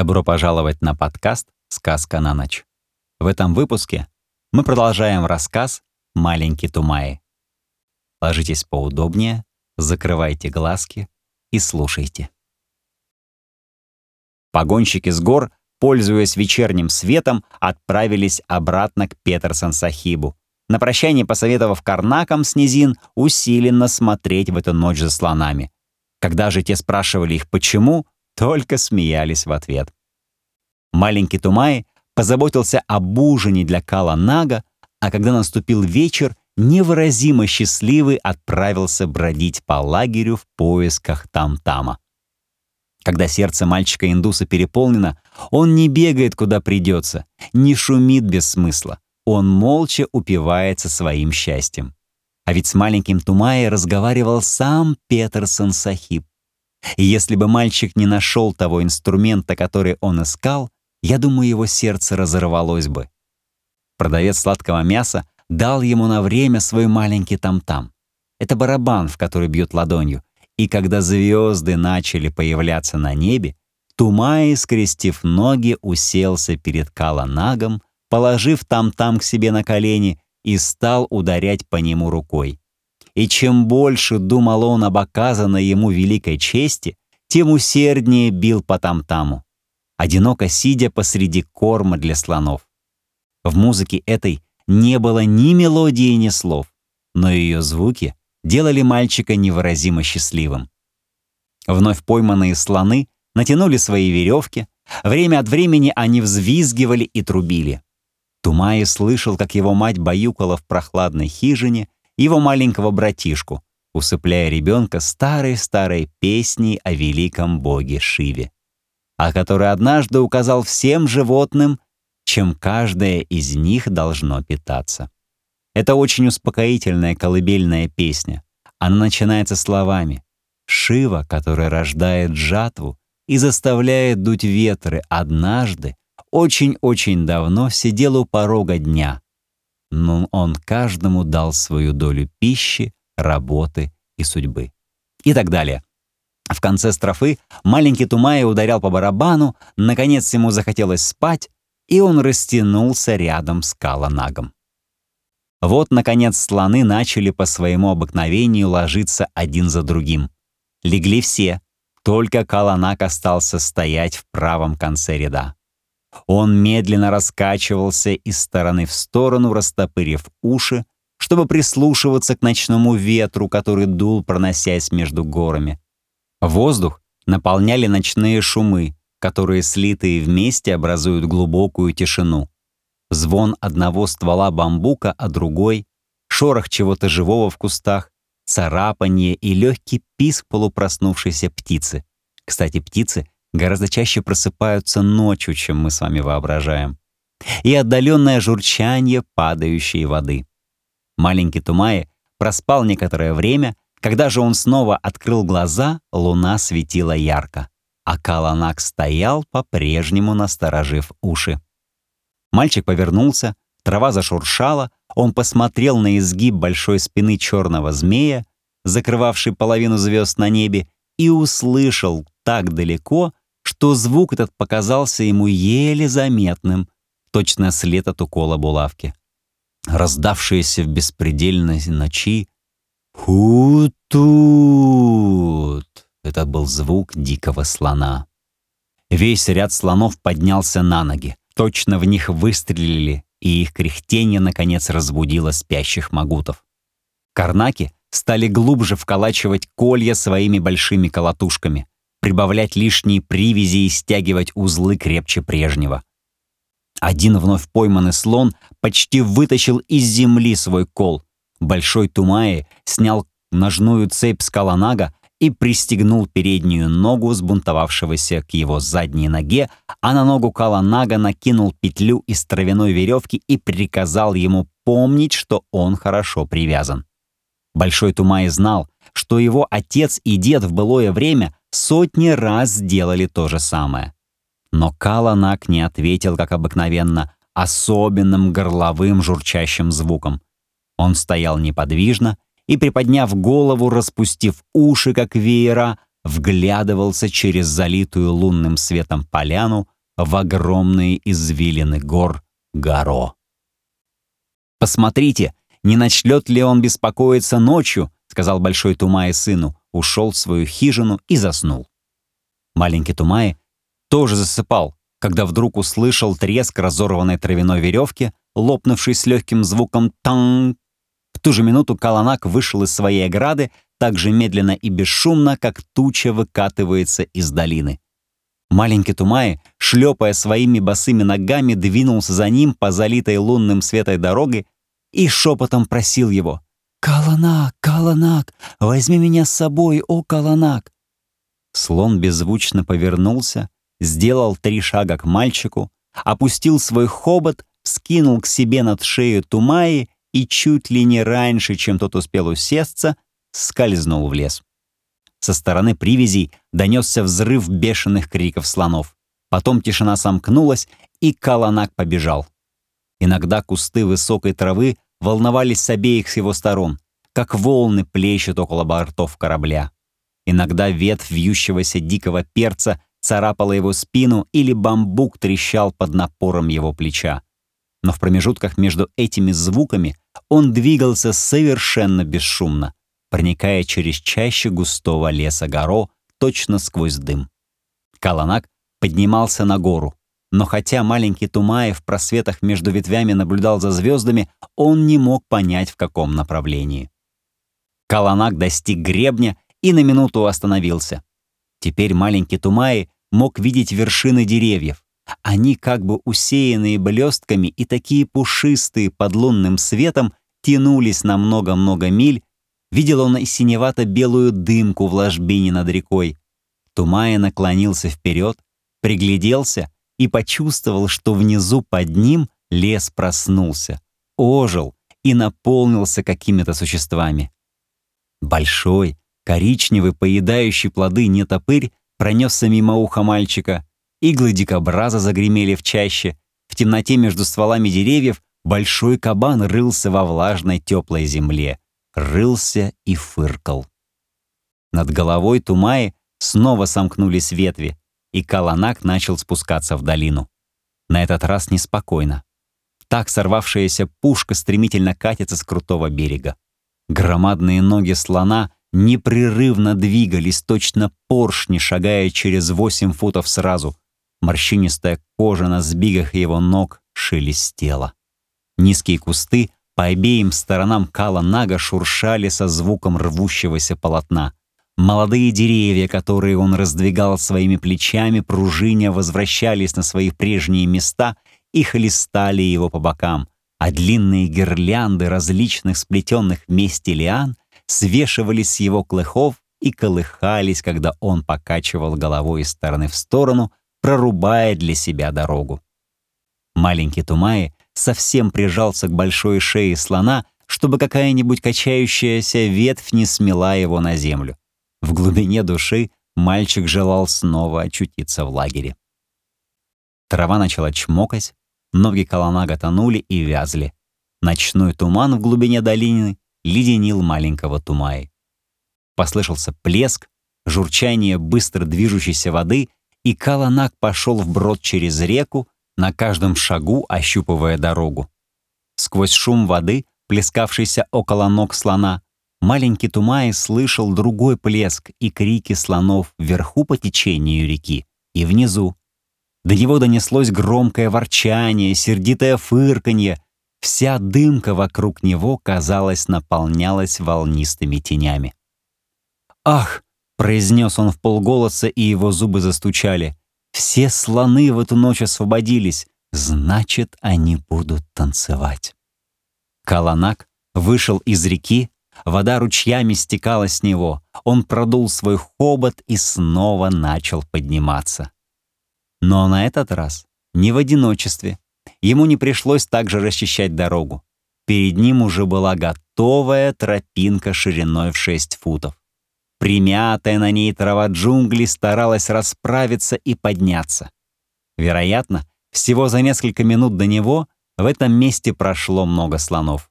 Добро пожаловать на подкаст «Сказка на ночь». В этом выпуске мы продолжаем рассказ «Маленький Тумаи». Ложитесь поудобнее, закрывайте глазки и слушайте. Погонщики с гор, пользуясь вечерним светом, отправились обратно к Петерсон-Сахибу, на прощание посоветовав карнакам с низин усиленно смотреть в эту ночь за слонами. Когда же те спрашивали их почему, только смеялись в ответ. Маленький Тумай позаботился об ужине для Кала Нага, а когда наступил вечер, невыразимо счастливый отправился бродить по лагерю в поисках там-тама. Когда сердце мальчика-индуса переполнено, он не бегает куда придется, не шумит без смысла. Он молча упивается своим счастьем. А ведь с маленьким Тумаей разговаривал сам Петерсон Сахиб. И если бы мальчик не нашел того инструмента, который он искал, я думаю, его сердце разорвалось бы. Продавец сладкого мяса дал ему на время свой маленький там-там. Это барабан, в который бьет ладонью. И когда звезды начали появляться на небе, Тумай, скрестив ноги, уселся перед Каланагом, положив там-там к себе на колени и стал ударять по нему рукой. И чем больше думал он об оказанной ему великой чести, тем усерднее бил по там-таму, одиноко сидя посреди корма для слонов. В музыке этой не было ни мелодии, ни слов, но ее звуки делали мальчика невыразимо счастливым. Вновь пойманные слоны натянули свои веревки, время от времени они взвизгивали и трубили. Тумай слышал, как его мать баюкала в прохладной хижине его маленького братишку, усыпляя ребенка старой-старой песней о великом боге Шиве, о которой однажды указал всем животным, чем каждое из них должно питаться. Это очень успокоительная колыбельная песня. Она начинается словами «Шива, который рождает жатву и заставляет дуть ветры, однажды, очень-очень давно сидел у порога дня, но он каждому дал свою долю пищи, работы и судьбы. И так далее. В конце строфы маленький Тумай ударял по барабану, наконец ему захотелось спать, и он растянулся рядом с Каланагом. Вот, наконец, слоны начали по своему обыкновению ложиться один за другим. Легли все, только Каланак остался стоять в правом конце ряда. Он медленно раскачивался из стороны в сторону, растопырив уши, чтобы прислушиваться к ночному ветру, который дул, проносясь между горами. Воздух наполняли ночные шумы, которые, слитые вместе, образуют глубокую тишину. Звон одного ствола бамбука, а другой, шорох чего-то живого в кустах, царапанье и легкий писк полупроснувшейся птицы. Кстати, птицы гораздо чаще просыпаются ночью, чем мы с вами воображаем. И отдаленное журчание падающей воды. Маленький Тумай проспал некоторое время, когда же он снова открыл глаза, луна светила ярко, а Каланак стоял, по-прежнему насторожив уши. Мальчик повернулся, трава зашуршала, он посмотрел на изгиб большой спины черного змея, закрывавший половину звезд на небе, и услышал так далеко, что звук этот показался ему еле заметным, точно след от укола булавки. Раздавшиеся в беспредельной ночи «Хутут!» Это был звук дикого слона. Весь ряд слонов поднялся на ноги. Точно в них выстрелили, и их кряхтение, наконец, разбудило спящих магутов. Карнаки стали глубже вколачивать колья своими большими колотушками прибавлять лишние привязи и стягивать узлы крепче прежнего. Один вновь пойманный слон почти вытащил из земли свой кол. Большой Тумаи снял ножную цепь с каланага и пристегнул переднюю ногу сбунтовавшегося к его задней ноге, а на ногу Каланага накинул петлю из травяной веревки и приказал ему помнить, что он хорошо привязан. Большой Тумай знал, что его отец и дед в былое время сотни раз сделали то же самое. Но Каланак не ответил, как обыкновенно, особенным горловым журчащим звуком. Он стоял неподвижно и, приподняв голову, распустив уши, как веера, вглядывался через залитую лунным светом поляну в огромные извилины гор Горо. «Посмотрите, не начнет ли он беспокоиться ночью?» — сказал Большой Тумай сыну, ушел в свою хижину и заснул. Маленький Тумай тоже засыпал, когда вдруг услышал треск разорванной травяной веревки, лопнувший с легким звуком «танг». В ту же минуту Каланак вышел из своей ограды так же медленно и бесшумно, как туча выкатывается из долины. Маленький Тумай, шлепая своими босыми ногами, двинулся за ним по залитой лунным светой дороге и шепотом просил его «Каланак, Каланак, возьми меня с собой, о Каланак!» Слон беззвучно повернулся, сделал три шага к мальчику, опустил свой хобот, скинул к себе над шею Тумаи и чуть ли не раньше, чем тот успел усесться, скользнул в лес. Со стороны привязей донесся взрыв бешеных криков слонов. Потом тишина сомкнулась, и Каланак побежал. Иногда кусты высокой травы волновались с обеих с его сторон, как волны плещут около бортов корабля. Иногда ветвь вьющегося дикого перца царапала его спину или бамбук трещал под напором его плеча. Но в промежутках между этими звуками он двигался совершенно бесшумно, проникая через чаще густого леса горо точно сквозь дым. Каланак поднимался на гору, но хотя маленький Тумаев в просветах между ветвями наблюдал за звездами, он не мог понять, в каком направлении. Каланак достиг гребня и на минуту остановился. Теперь маленький Тумаи мог видеть вершины деревьев. Они, как бы усеянные блестками и такие пушистые под лунным светом, тянулись на много-много миль Видел он и синевато-белую дымку в ложбине над рекой. Тумая наклонился вперед, пригляделся и почувствовал, что внизу под ним лес проснулся, ожил и наполнился какими-то существами. Большой, коричневый, поедающий плоды нетопырь пронесся мимо уха мальчика. Иглы дикобраза загремели в чаще. В темноте между стволами деревьев большой кабан рылся во влажной теплой земле рылся и фыркал. Над головой Тумаи снова сомкнулись ветви, и Каланак начал спускаться в долину. На этот раз неспокойно. Так сорвавшаяся пушка стремительно катится с крутого берега. Громадные ноги слона непрерывно двигались, точно поршни, шагая через восемь футов сразу. Морщинистая кожа на сбигах его ног шелестела. Низкие кусты по обеим сторонам Кала Нага шуршали со звуком рвущегося полотна. Молодые деревья, которые он раздвигал своими плечами, пружиня возвращались на свои прежние места и хлестали его по бокам, а длинные гирлянды различных сплетенных вместе лиан свешивались с его клыхов и колыхались, когда он покачивал головой из стороны в сторону, прорубая для себя дорогу. Маленький Тумаи совсем прижался к большой шее слона, чтобы какая-нибудь качающаяся ветвь не смела его на землю. В глубине души мальчик желал снова очутиться в лагере. Трава начала чмокать, ноги колонага тонули и вязли. Ночной туман в глубине долины леденил маленького Тумаи. Послышался плеск, журчание быстро движущейся воды, и Каланак пошел вброд через реку, на каждом шагу ощупывая дорогу. Сквозь шум воды, плескавшийся около ног слона, маленький Тумай слышал другой плеск и крики слонов вверху по течению реки и внизу. До него донеслось громкое ворчание, сердитое фырканье. Вся дымка вокруг него, казалось, наполнялась волнистыми тенями. «Ах!» — произнес он в полголоса, и его зубы застучали. Все слоны в эту ночь освободились, значит, они будут танцевать. Каланак вышел из реки, вода ручьями стекала с него, он продул свой хобот и снова начал подниматься. Но на этот раз не в одиночестве. Ему не пришлось также расчищать дорогу. Перед ним уже была готовая тропинка шириной в 6 футов. Примятая на ней трава джунглей старалась расправиться и подняться. Вероятно, всего за несколько минут до него в этом месте прошло много слонов.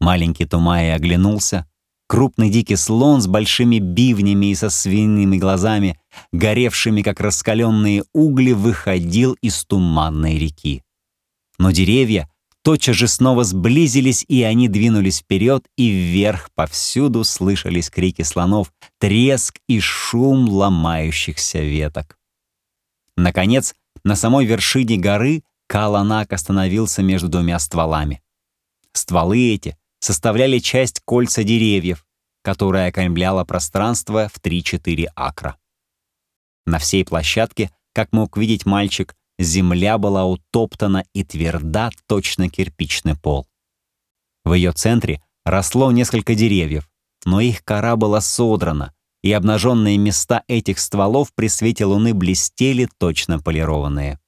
Маленький Тумай оглянулся. Крупный дикий слон с большими бивнями и со свиными глазами, горевшими, как раскаленные угли, выходил из туманной реки. Но деревья тотчас же снова сблизились, и они двинулись вперед, и вверх повсюду слышались крики слонов, треск и шум ломающихся веток. Наконец, на самой вершине горы Каланак остановился между двумя стволами. Стволы эти составляли часть кольца деревьев, которая окаймляла пространство в 3-4 акра. На всей площадке, как мог видеть мальчик, земля была утоптана и тверда, точно кирпичный пол. В ее центре росло несколько деревьев, но их кора была содрана, и обнаженные места этих стволов при свете луны блестели точно полированные.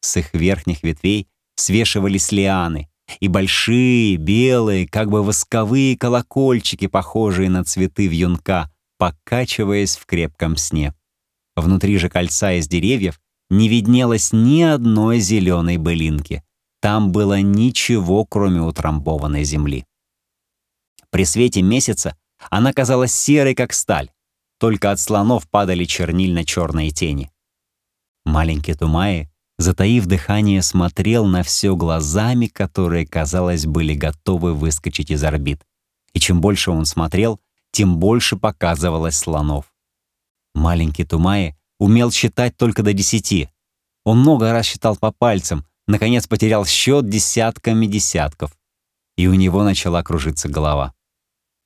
С их верхних ветвей свешивались лианы, и большие, белые, как бы восковые колокольчики, похожие на цветы вьюнка, покачиваясь в крепком сне. Внутри же кольца из деревьев не виднелось ни одной зеленой былинки. Там было ничего, кроме утрамбованной земли. При свете месяца она казалась серой, как сталь. Только от слонов падали чернильно-черные тени. Маленький Тумаи затаив дыхание, смотрел на все глазами, которые, казалось, были готовы выскочить из орбит. И чем больше он смотрел, тем больше показывалось слонов. Маленький Тумаи умел считать только до десяти. Он много раз считал по пальцам, наконец потерял счет десятками десятков. И у него начала кружиться голова.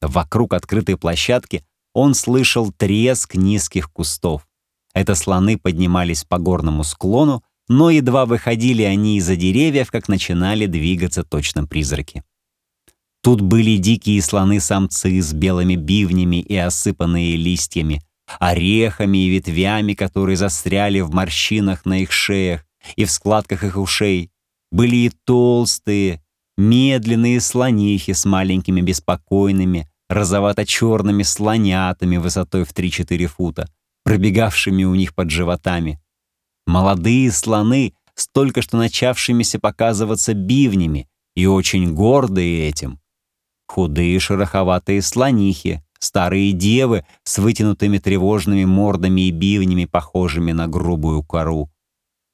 Вокруг открытой площадки он слышал треск низких кустов. Это слоны поднимались по горному склону, но едва выходили они из-за деревьев, как начинали двигаться точно призраки. Тут были дикие слоны-самцы с белыми бивнями и осыпанные листьями, орехами и ветвями, которые застряли в морщинах на их шеях и в складках их ушей. Были и толстые, медленные слонихи с маленькими беспокойными, розовато-черными слонятами высотой в 3-4 фута, пробегавшими у них под животами. Молодые слоны с только что начавшимися показываться бивнями и очень гордые этим. Худые шероховатые слонихи, старые девы с вытянутыми тревожными мордами и бивнями, похожими на грубую кору.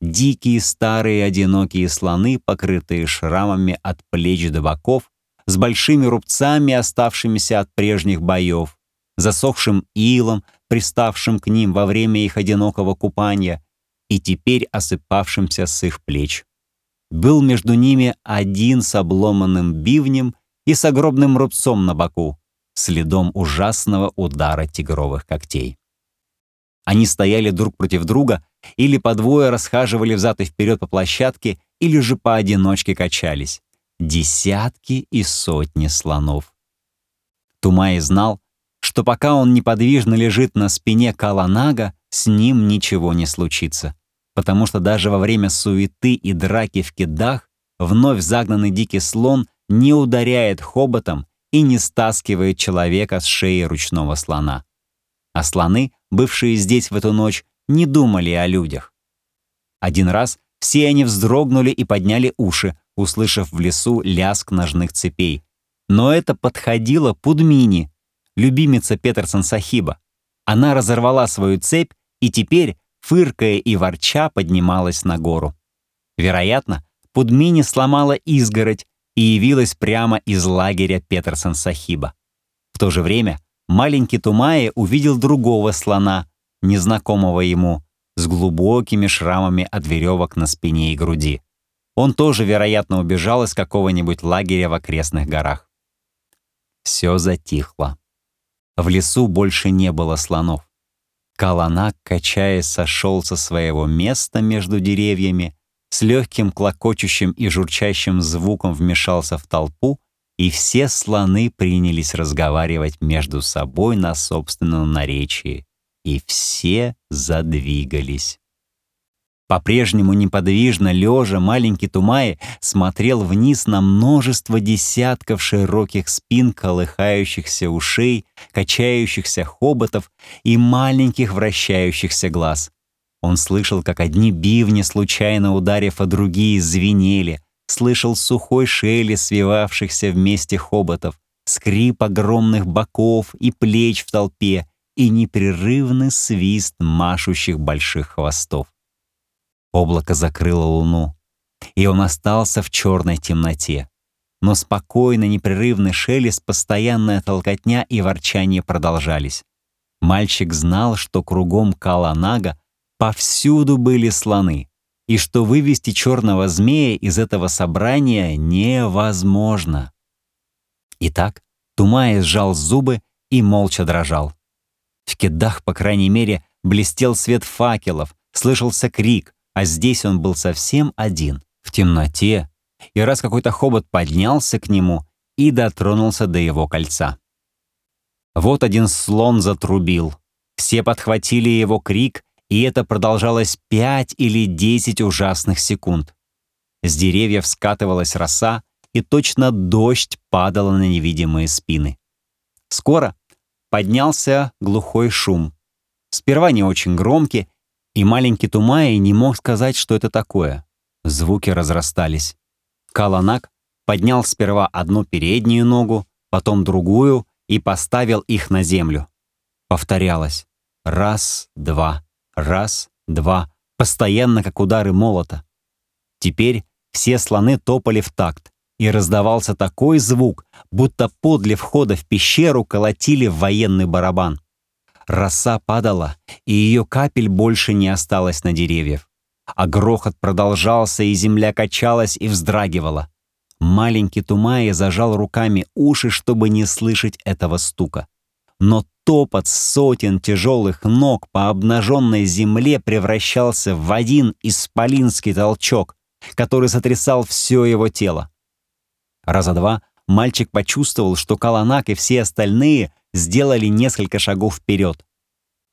Дикие старые одинокие слоны, покрытые шрамами от плеч до боков, с большими рубцами, оставшимися от прежних боев, засохшим илом, приставшим к ним во время их одинокого купания, и теперь осыпавшимся с их плеч. Был между ними один с обломанным бивнем и с огромным рубцом на боку, следом ужасного удара тигровых когтей. Они стояли друг против друга или по двое расхаживали взад и вперед по площадке, или же поодиночке качались. Десятки и сотни слонов. Тумай знал, что пока он неподвижно лежит на спине Каланага, с ним ничего не случится потому что даже во время суеты и драки в кидах вновь загнанный дикий слон не ударяет хоботом и не стаскивает человека с шеи ручного слона. А слоны, бывшие здесь в эту ночь, не думали о людях. Один раз все они вздрогнули и подняли уши, услышав в лесу лязг ножных цепей. Но это подходило Пудмини, любимица Петерсон Сахиба. Она разорвала свою цепь и теперь, фыркая и ворча, поднималась на гору. Вероятно, Пудмини сломала изгородь и явилась прямо из лагеря Петерсон-Сахиба. В то же время маленький Тумае увидел другого слона, незнакомого ему, с глубокими шрамами от веревок на спине и груди. Он тоже, вероятно, убежал из какого-нибудь лагеря в окрестных горах. Все затихло. В лесу больше не было слонов. Каланак, качаясь, сошел со своего места между деревьями, с легким клокочущим и журчащим звуком вмешался в толпу, и все слоны принялись разговаривать между собой на собственном наречии, и все задвигались. По-прежнему неподвижно лежа, маленький Тумай смотрел вниз на множество десятков широких спин, колыхающихся ушей, качающихся хоботов и маленьких вращающихся глаз. Он слышал, как одни бивни, случайно ударив, а другие звенели, слышал сухой шелест свивавшихся вместе хоботов, скрип огромных боков и плеч в толпе и непрерывный свист машущих больших хвостов. Облако закрыло луну, и он остался в черной темноте. Но спокойно непрерывный шелест, постоянная толкотня и ворчание продолжались. Мальчик знал, что кругом Каланага повсюду были слоны, и что вывести черного змея из этого собрания невозможно. Итак, Тумай сжал зубы и молча дрожал. В кедах, по крайней мере, блестел свет факелов, слышался крик, а здесь он был совсем один, в темноте, и раз какой-то хобот поднялся к нему и дотронулся до его кольца. Вот один слон затрубил. Все подхватили его крик, и это продолжалось пять или десять ужасных секунд. С деревьев скатывалась роса, и точно дождь падала на невидимые спины. Скоро поднялся глухой шум. Сперва не очень громкий, и маленький Тумай не мог сказать, что это такое. Звуки разрастались. Каланак поднял сперва одну переднюю ногу, потом другую и поставил их на землю. Повторялось. Раз, два, раз, два, постоянно как удары молота. Теперь все слоны топали в такт, и раздавался такой звук, будто подле входа в пещеру колотили военный барабан. Роса падала, и ее капель больше не осталось на деревьях. А грохот продолжался, и земля качалась и вздрагивала. Маленький Тумая зажал руками уши, чтобы не слышать этого стука. Но топот сотен тяжелых ног по обнаженной земле превращался в один исполинский толчок, который сотрясал все его тело. Раза два мальчик почувствовал, что Каланак и все остальные сделали несколько шагов вперед.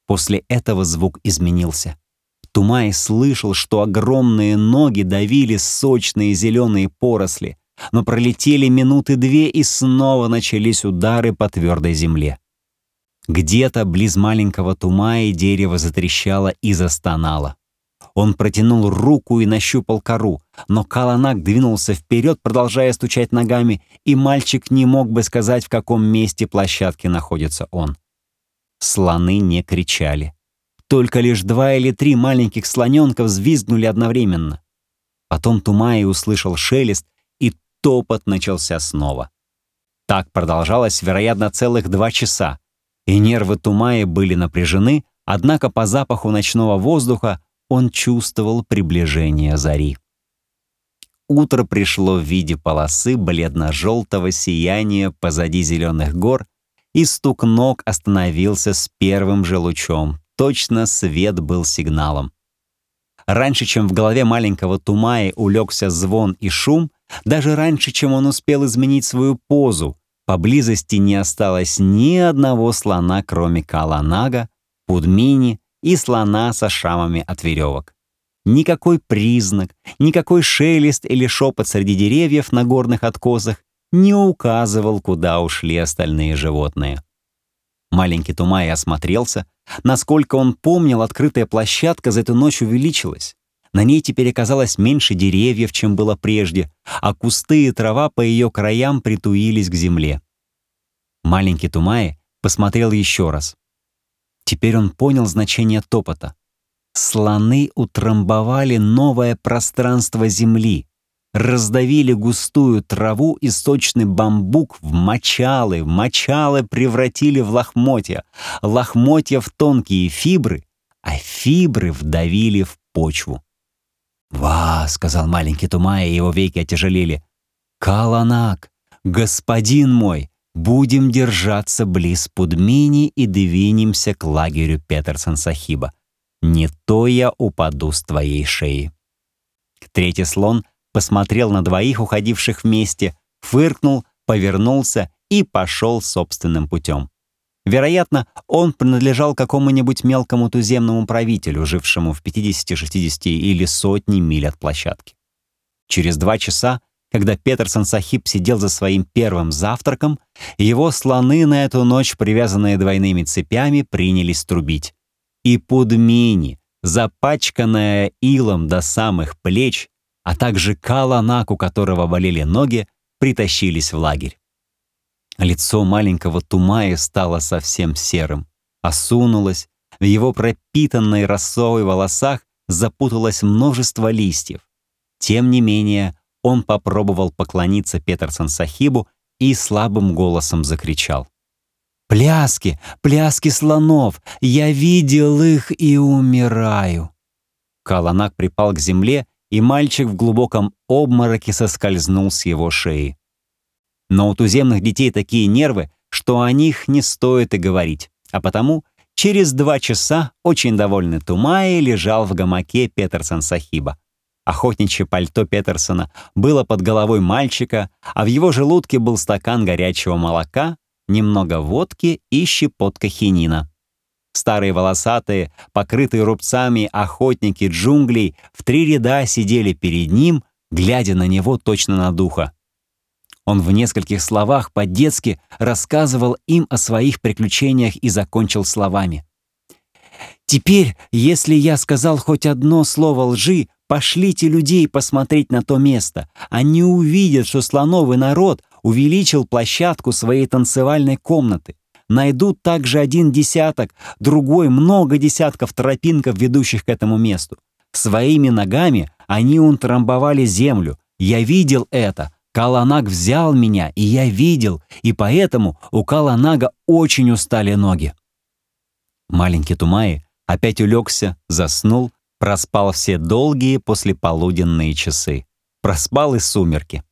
После этого звук изменился. Тумай слышал, что огромные ноги давили сочные зеленые поросли, но пролетели минуты две и снова начались удары по твердой земле. Где-то близ маленького Тумая дерево затрещало и застонало. Он протянул руку и нащупал кору, но Каланак двинулся вперед, продолжая стучать ногами, и мальчик не мог бы сказать, в каком месте площадки находится он. Слоны не кричали. Только лишь два или три маленьких слоненка взвизгнули одновременно. Потом Тумай услышал шелест, и топот начался снова. Так продолжалось, вероятно, целых два часа, и нервы Тумая были напряжены, однако по запаху ночного воздуха он чувствовал приближение зари. Утро пришло в виде полосы бледно-желтого сияния позади зеленых гор, и стук ног остановился с первым же лучом. Точно свет был сигналом. Раньше, чем в голове маленького Тумаи улегся звон и шум, даже раньше, чем он успел изменить свою позу, поблизости не осталось ни одного слона, кроме Каланага, Пудмини и слона со шрамами от веревок. Никакой признак, никакой шелест или шепот среди деревьев на горных откосах не указывал, куда ушли остальные животные. Маленький Тумай осмотрелся. Насколько он помнил, открытая площадка за эту ночь увеличилась. На ней теперь оказалось меньше деревьев, чем было прежде, а кусты и трава по ее краям притуились к земле. Маленький Тумай посмотрел еще раз. Теперь он понял значение топота. Слоны утрамбовали новое пространство земли, раздавили густую траву и сочный бамбук в мочалы, мочалы превратили в лохмотья, лохмотья в тонкие фибры, а фибры вдавили в почву. «Ва!» — сказал маленький Тумай, и его веки отяжелели. «Каланак! Господин мой! Будем держаться близ Пудмини и двинемся к лагерю Петерсон-Сахиба. Не то я упаду с твоей шеи». Третий слон посмотрел на двоих, уходивших вместе, фыркнул, повернулся и пошел собственным путем. Вероятно, он принадлежал какому-нибудь мелкому туземному правителю, жившему в 50, 60 или сотни миль от площадки. Через два часа когда Петерсон Сахиб сидел за своим первым завтраком, его слоны на эту ночь, привязанные двойными цепями, принялись трубить. И Пудмини, запачканная илом до самых плеч, а также Каланак, у которого болели ноги, притащились в лагерь. Лицо маленького Тумаи стало совсем серым, осунулось, в его пропитанной росой волосах запуталось множество листьев. Тем не менее, он попробовал поклониться Петерсон Сахибу и слабым голосом закричал. «Пляски! Пляски слонов! Я видел их и умираю!» Каланак припал к земле, и мальчик в глубоком обмороке соскользнул с его шеи. Но у туземных детей такие нервы, что о них не стоит и говорить. А потому через два часа очень довольный Тумай лежал в гамаке Петерсон Сахиба. Охотничье пальто Петерсона было под головой мальчика, а в его желудке был стакан горячего молока, немного водки и щепотка хинина. Старые волосатые, покрытые рубцами охотники джунглей в три ряда сидели перед ним, глядя на него точно на духа. Он в нескольких словах по-детски рассказывал им о своих приключениях и закончил словами. «Теперь, если я сказал хоть одно слово лжи, пошлите людей посмотреть на то место. Они увидят, что слоновый народ увеличил площадку своей танцевальной комнаты. Найдут также один десяток, другой много десятков тропинков, ведущих к этому месту. Своими ногами они утрамбовали землю. Я видел это, Каланаг взял меня, и я видел, и поэтому у Каланага очень устали ноги. Маленький Тумаи опять улегся, заснул, проспал все долгие послеполуденные часы. Проспал и сумерки.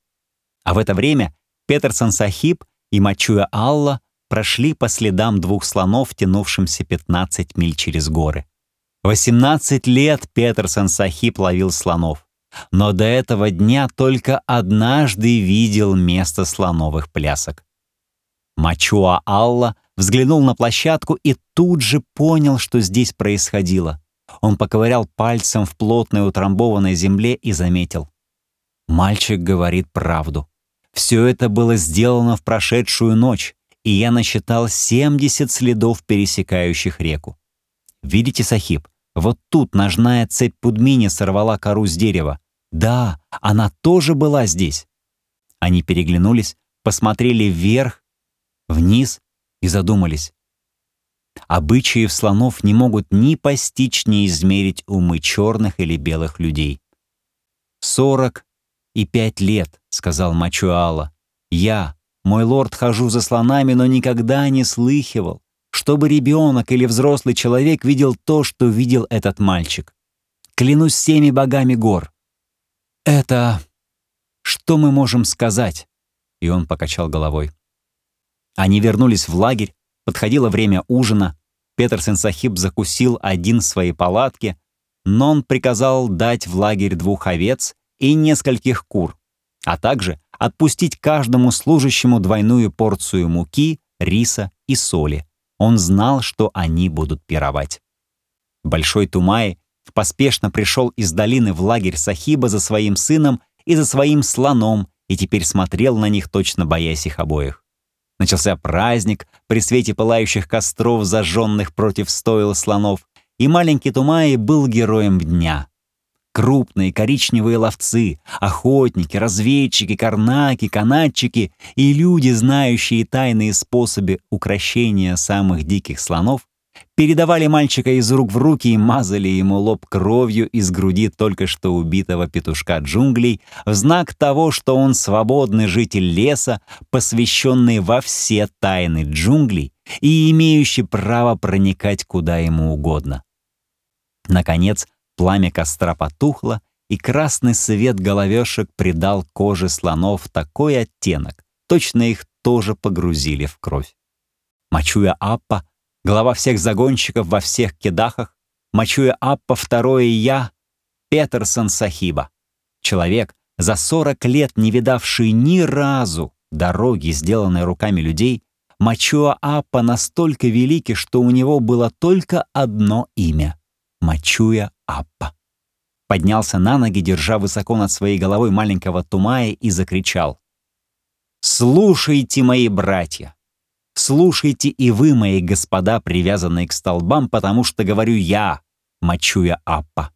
А в это время Петерсон Сахиб и Мачуя Алла прошли по следам двух слонов, тянувшимся 15 миль через горы. 18 лет Петерсон Сахиб ловил слонов но до этого дня только однажды видел место слоновых плясок. Мачуа Алла взглянул на площадку и тут же понял, что здесь происходило. Он поковырял пальцем в плотной утрамбованной земле и заметил. Мальчик говорит правду. Все это было сделано в прошедшую ночь, и я насчитал 70 следов, пересекающих реку. Видите, Сахиб, вот тут ножная цепь Пудмини сорвала кору с дерева. Да, она тоже была здесь. Они переглянулись, посмотрели вверх, вниз и задумались. Обычаев слонов не могут ни постичь, ни измерить умы черных или белых людей. «Сорок и пять лет», — сказал Мачуала. «Я, мой лорд, хожу за слонами, но никогда не слыхивал, чтобы ребенок или взрослый человек видел то, что видел этот мальчик. Клянусь всеми богами гор. «Это... что мы можем сказать?» И он покачал головой. Они вернулись в лагерь, подходило время ужина. Петерсен Сахиб закусил один в своей палатке, но он приказал дать в лагерь двух овец и нескольких кур, а также отпустить каждому служащему двойную порцию муки, риса и соли. Он знал, что они будут пировать. Большой Тумай поспешно пришел из долины в лагерь Сахиба за своим сыном и за своим слоном и теперь смотрел на них, точно боясь их обоих. Начался праздник при свете пылающих костров, зажженных против стоил слонов, и маленький Тумаи был героем дня. Крупные коричневые ловцы, охотники, разведчики, карнаки, канатчики и люди, знающие тайные способы укрощения самых диких слонов, передавали мальчика из рук в руки и мазали ему лоб кровью из груди только что убитого петушка джунглей в знак того, что он свободный житель леса, посвященный во все тайны джунглей и имеющий право проникать куда ему угодно. Наконец, пламя костра потухло, и красный свет головешек придал коже слонов такой оттенок, точно их тоже погрузили в кровь. Мачуя Аппа глава всех загонщиков во всех кедахах, Мачуя Аппа второе я, Петерсон Сахиба. Человек, за 40 лет не видавший ни разу дороги, сделанной руками людей, Мачуа Аппа настолько великий, что у него было только одно имя — Мачуя Аппа. Поднялся на ноги, держа высоко над своей головой маленького Тумая и закричал. «Слушайте, мои братья! Слушайте и вы, мои господа, привязанные к столбам, потому что говорю я, мочуя Аппа.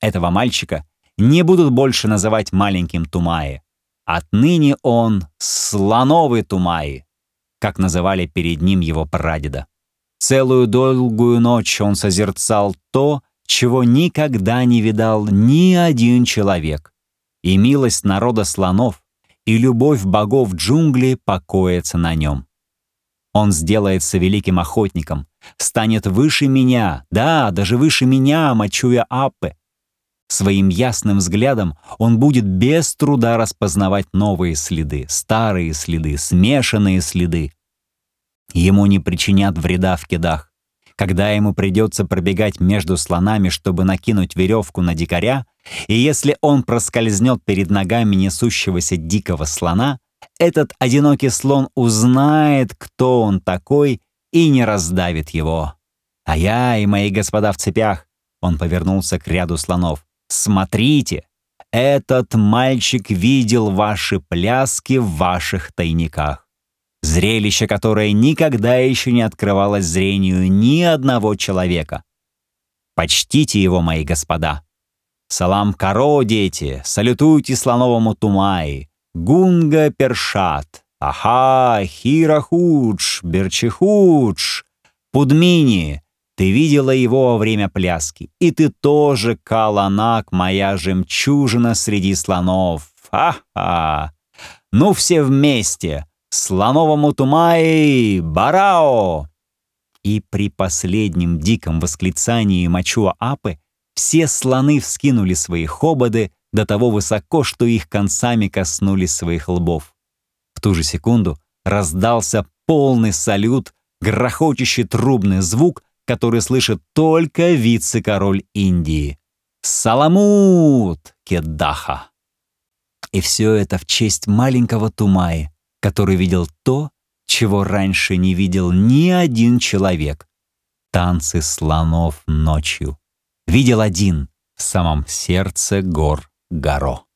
Этого мальчика не будут больше называть маленьким Тумаи. Отныне он слоновый Тумаи. как называли перед ним его прадеда. Целую долгую ночь он созерцал то, чего никогда не видал ни один человек. И милость народа слонов, и любовь богов джунглей покоятся на нем. Он сделается великим охотником, станет выше меня, да, даже выше меня, мочуя Аппе. Своим ясным взглядом он будет без труда распознавать новые следы, старые следы, смешанные следы. Ему не причинят вреда в кедах. Когда ему придется пробегать между слонами, чтобы накинуть веревку на дикаря, и если он проскользнет перед ногами несущегося дикого слона, этот одинокий слон узнает, кто он такой, и не раздавит его. А я и мои господа в цепях, он повернулся к ряду слонов, смотрите, этот мальчик видел ваши пляски в ваших тайниках. Зрелище, которое никогда еще не открывалось зрению ни одного человека. Почтите его, мои господа. Салам Каро, дети, салютуйте слоновому Тумаи, Гунга Першат, Аха, Хирахудж, Берчихудж, Пудмини, ты видела его во время пляски, и ты тоже, Каланак, моя жемчужина среди слонов. Ха-ха! Ну все вместе! Слоновому Тумаи! Барао!» И при последнем диком восклицании Мачуа Апы все слоны вскинули свои хободы до того высоко, что их концами коснулись своих лбов. В ту же секунду раздался полный салют, грохочущий трубный звук, который слышит только вице-король Индии. Саламут Кедаха. И все это в честь маленького Тумаи, который видел то, чего раньше не видел ни один человек. Танцы слонов ночью. Видел один в самом сердце гор Горо.